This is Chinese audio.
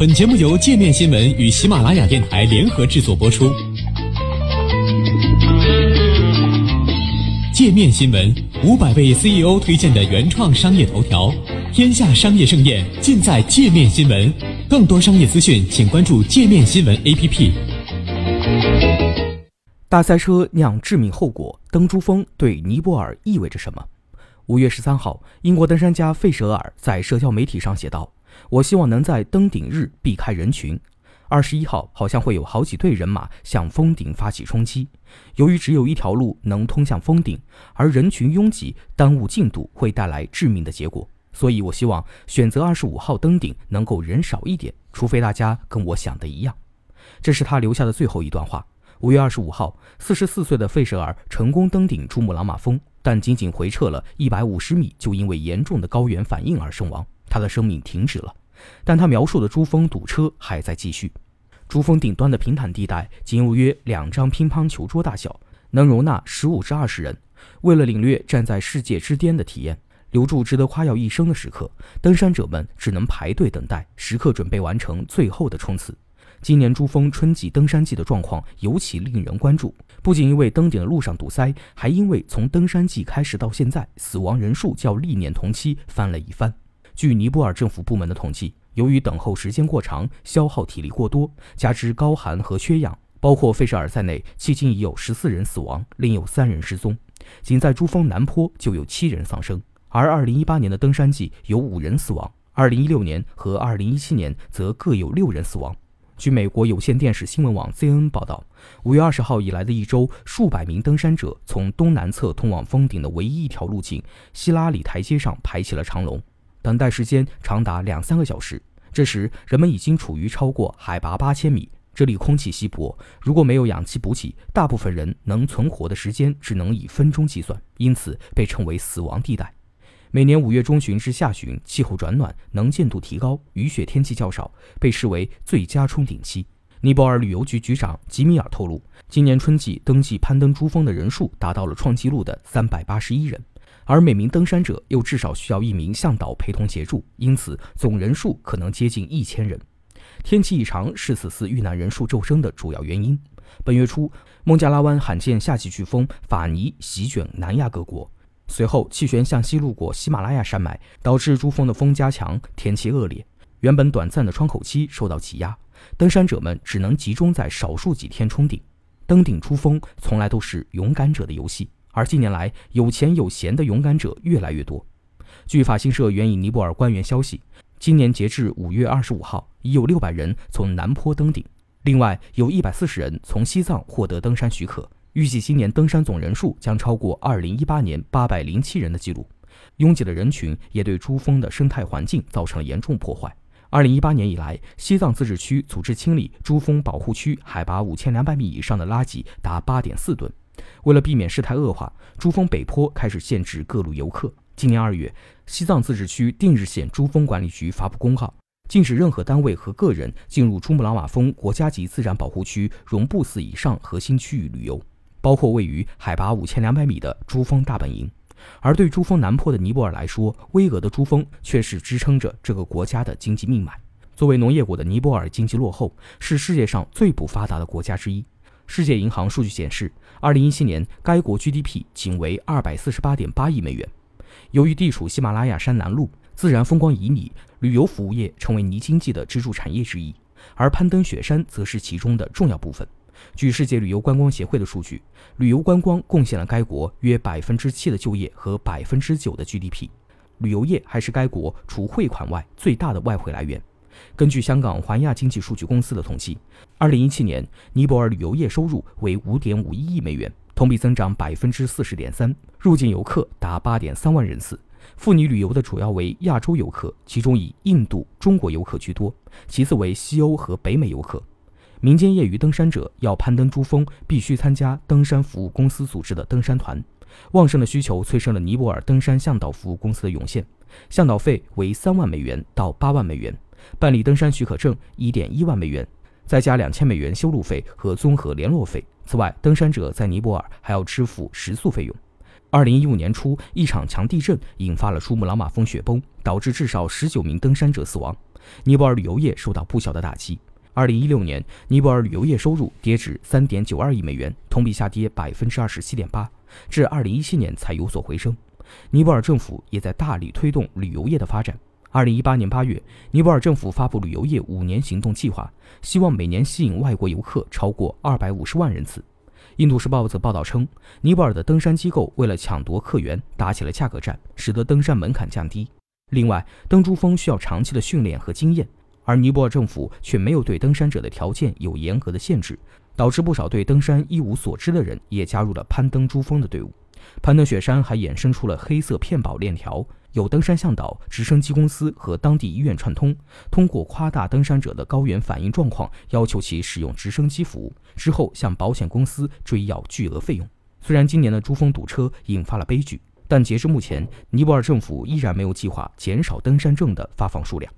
本节目由界面新闻与喜马拉雅电台联合制作播出。界面新闻五百位 CEO 推荐的原创商业头条，天下商业盛宴尽在界面新闻。更多商业资讯，请关注界面新闻 APP。大塞车酿致命后果，登珠峰对尼泊尔意味着什么？五月十三号，英国登山家费舍尔在社交媒体上写道：“我希望能在登顶日避开人群。二十一号好像会有好几队人马向峰顶发起冲击。由于只有一条路能通向峰顶，而人群拥挤耽误进度会带来致命的结果，所以我希望选择二十五号登顶能够人少一点，除非大家跟我想的一样。”这是他留下的最后一段话。五月二十五号，四十四岁的费舍尔成功登顶珠穆朗玛峰，但仅仅回撤了一百五十米，就因为严重的高原反应而身亡，他的生命停止了。但他描述的珠峰堵车还在继续。珠峰顶端的平坦地带仅有约两张乒乓球桌大小，能容纳十五至二十人。为了领略站在世界之巅的体验，留住值得夸耀一生的时刻，登山者们只能排队等待，时刻准备完成最后的冲刺。今年珠峰春季登山季的状况尤其令人关注，不仅因为登顶的路上堵塞，还因为从登山季开始到现在，死亡人数较历年同期翻了一番。据尼泊尔政府部门的统计，由于等候时间过长、消耗体力过多，加之高寒和缺氧，包括费舍尔在内，迄今已有十四人死亡，另有三人失踪。仅在珠峰南坡就有七人丧生，而2018年的登山季有五人死亡，2016年和2017年则各有六人死亡。据美国有线电视新闻网 CNN 报道，五月二十号以来的一周，数百名登山者从东南侧通往峰顶的唯一一条路径——希拉里台阶上排起了长龙，等待时间长达两三个小时。这时，人们已经处于超过海拔八千米，这里空气稀薄，如果没有氧气补给，大部分人能存活的时间只能以分钟计算，因此被称为死亡地带。每年五月中旬至下旬，气候转暖，能见度提高，雨雪天气较少，被视为最佳冲顶期。尼泊尔旅游局局长吉米尔透露，今年春季登记攀登珠峰的人数达到了创纪录的三百八十一人，而每名登山者又至少需要一名向导陪同协助，因此总人数可能接近一千人。天气异常是此次遇难人数骤升的主要原因。本月初，孟加拉湾罕见夏季飓风法尼席卷南亚各国。随后，气旋向西路过喜马拉雅山脉，导致珠峰的风加强，天气恶劣。原本短暂的窗口期受到挤压，登山者们只能集中在少数几天冲顶。登顶珠峰从来都是勇敢者的游戏，而近年来有钱有闲的勇敢者越来越多。据法新社援引尼泊尔官员消息，今年截至五月二十五号，已有六百人从南坡登顶，另外有一百四十人从西藏获得登山许可。预计今年登山总人数将超过2018年807人的记录。拥挤的人群也对珠峰的生态环境造成了严重破坏。2018年以来，西藏自治区组织清理珠峰保护区海拔5200米以上的垃圾达8.4吨。为了避免事态恶化，珠峰北坡开始限制各路游客。今年二月，西藏自治区定日县珠峰管理局发布公告，禁止任何单位和个人进入珠穆朗玛峰国家级自然保护区绒布寺以上核心区域旅游。包括位于海拔五千两百米的珠峰大本营，而对珠峰南坡的尼泊尔来说，巍峨的珠峰却是支撑着这个国家的经济命脉。作为农业国的尼泊尔，经济落后，是世界上最不发达的国家之一。世界银行数据显示，二零一七年该国 GDP 仅为二百四十八点八亿美元。由于地处喜马拉雅山南麓，自然风光旖旎，旅游服务业成为尼经济的支柱产业之一，而攀登雪山则是其中的重要部分。据世界旅游观光协会的数据，旅游观光贡献了该国约百分之七的就业和百分之九的 GDP。旅游业还是该国除汇款外最大的外汇来源。根据香港环亚经济数据公司的统计，二零一七年尼泊尔旅游业收入为五点五一亿美元，同比增长百分之四十点三，入境游客达八点三万人次。赴尼旅游的主要为亚洲游客，其中以印度、中国游客居多，其次为西欧和北美游客。民间业余登山者要攀登珠峰，必须参加登山服务公司组织的登山团。旺盛的需求催生了尼泊尔登山向导服务公司的涌现，向导费为三万美元到八万美元，办理登山许可证一点一万美元，再加两千美元修路费和综合联络费。此外，登山者在尼泊尔还要支付食宿费用。二零一五年初，一场强地震引发了珠穆朗玛峰雪崩，导致至少十九名登山者死亡。尼泊尔旅游业受到不小的打击。二零一六年，尼泊尔旅游业收入跌至三点九二亿美元，同比下跌百分之二十七点八，至二零一七年才有所回升。尼泊尔政府也在大力推动旅游业的发展。二零一八年八月，尼泊尔政府发布旅游业五年行动计划，希望每年吸引外国游客超过二百五十万人次。印度时报则报道称，尼泊尔的登山机构为了抢夺客源，打起了价格战，使得登山门槛降低。另外，登珠峰需要长期的训练和经验。而尼泊尔政府却没有对登山者的条件有严格的限制，导致不少对登山一无所知的人也加入了攀登珠峰的队伍。攀登雪山还衍生出了黑色骗保链条，有登山向导、直升机公司和当地医院串通，通过夸大登山者的高原反应状况，要求其使用直升机服务，之后向保险公司追要巨额费用。虽然今年的珠峰堵车引发了悲剧，但截至目前，尼泊尔政府依然没有计划减少登山证的发放数量。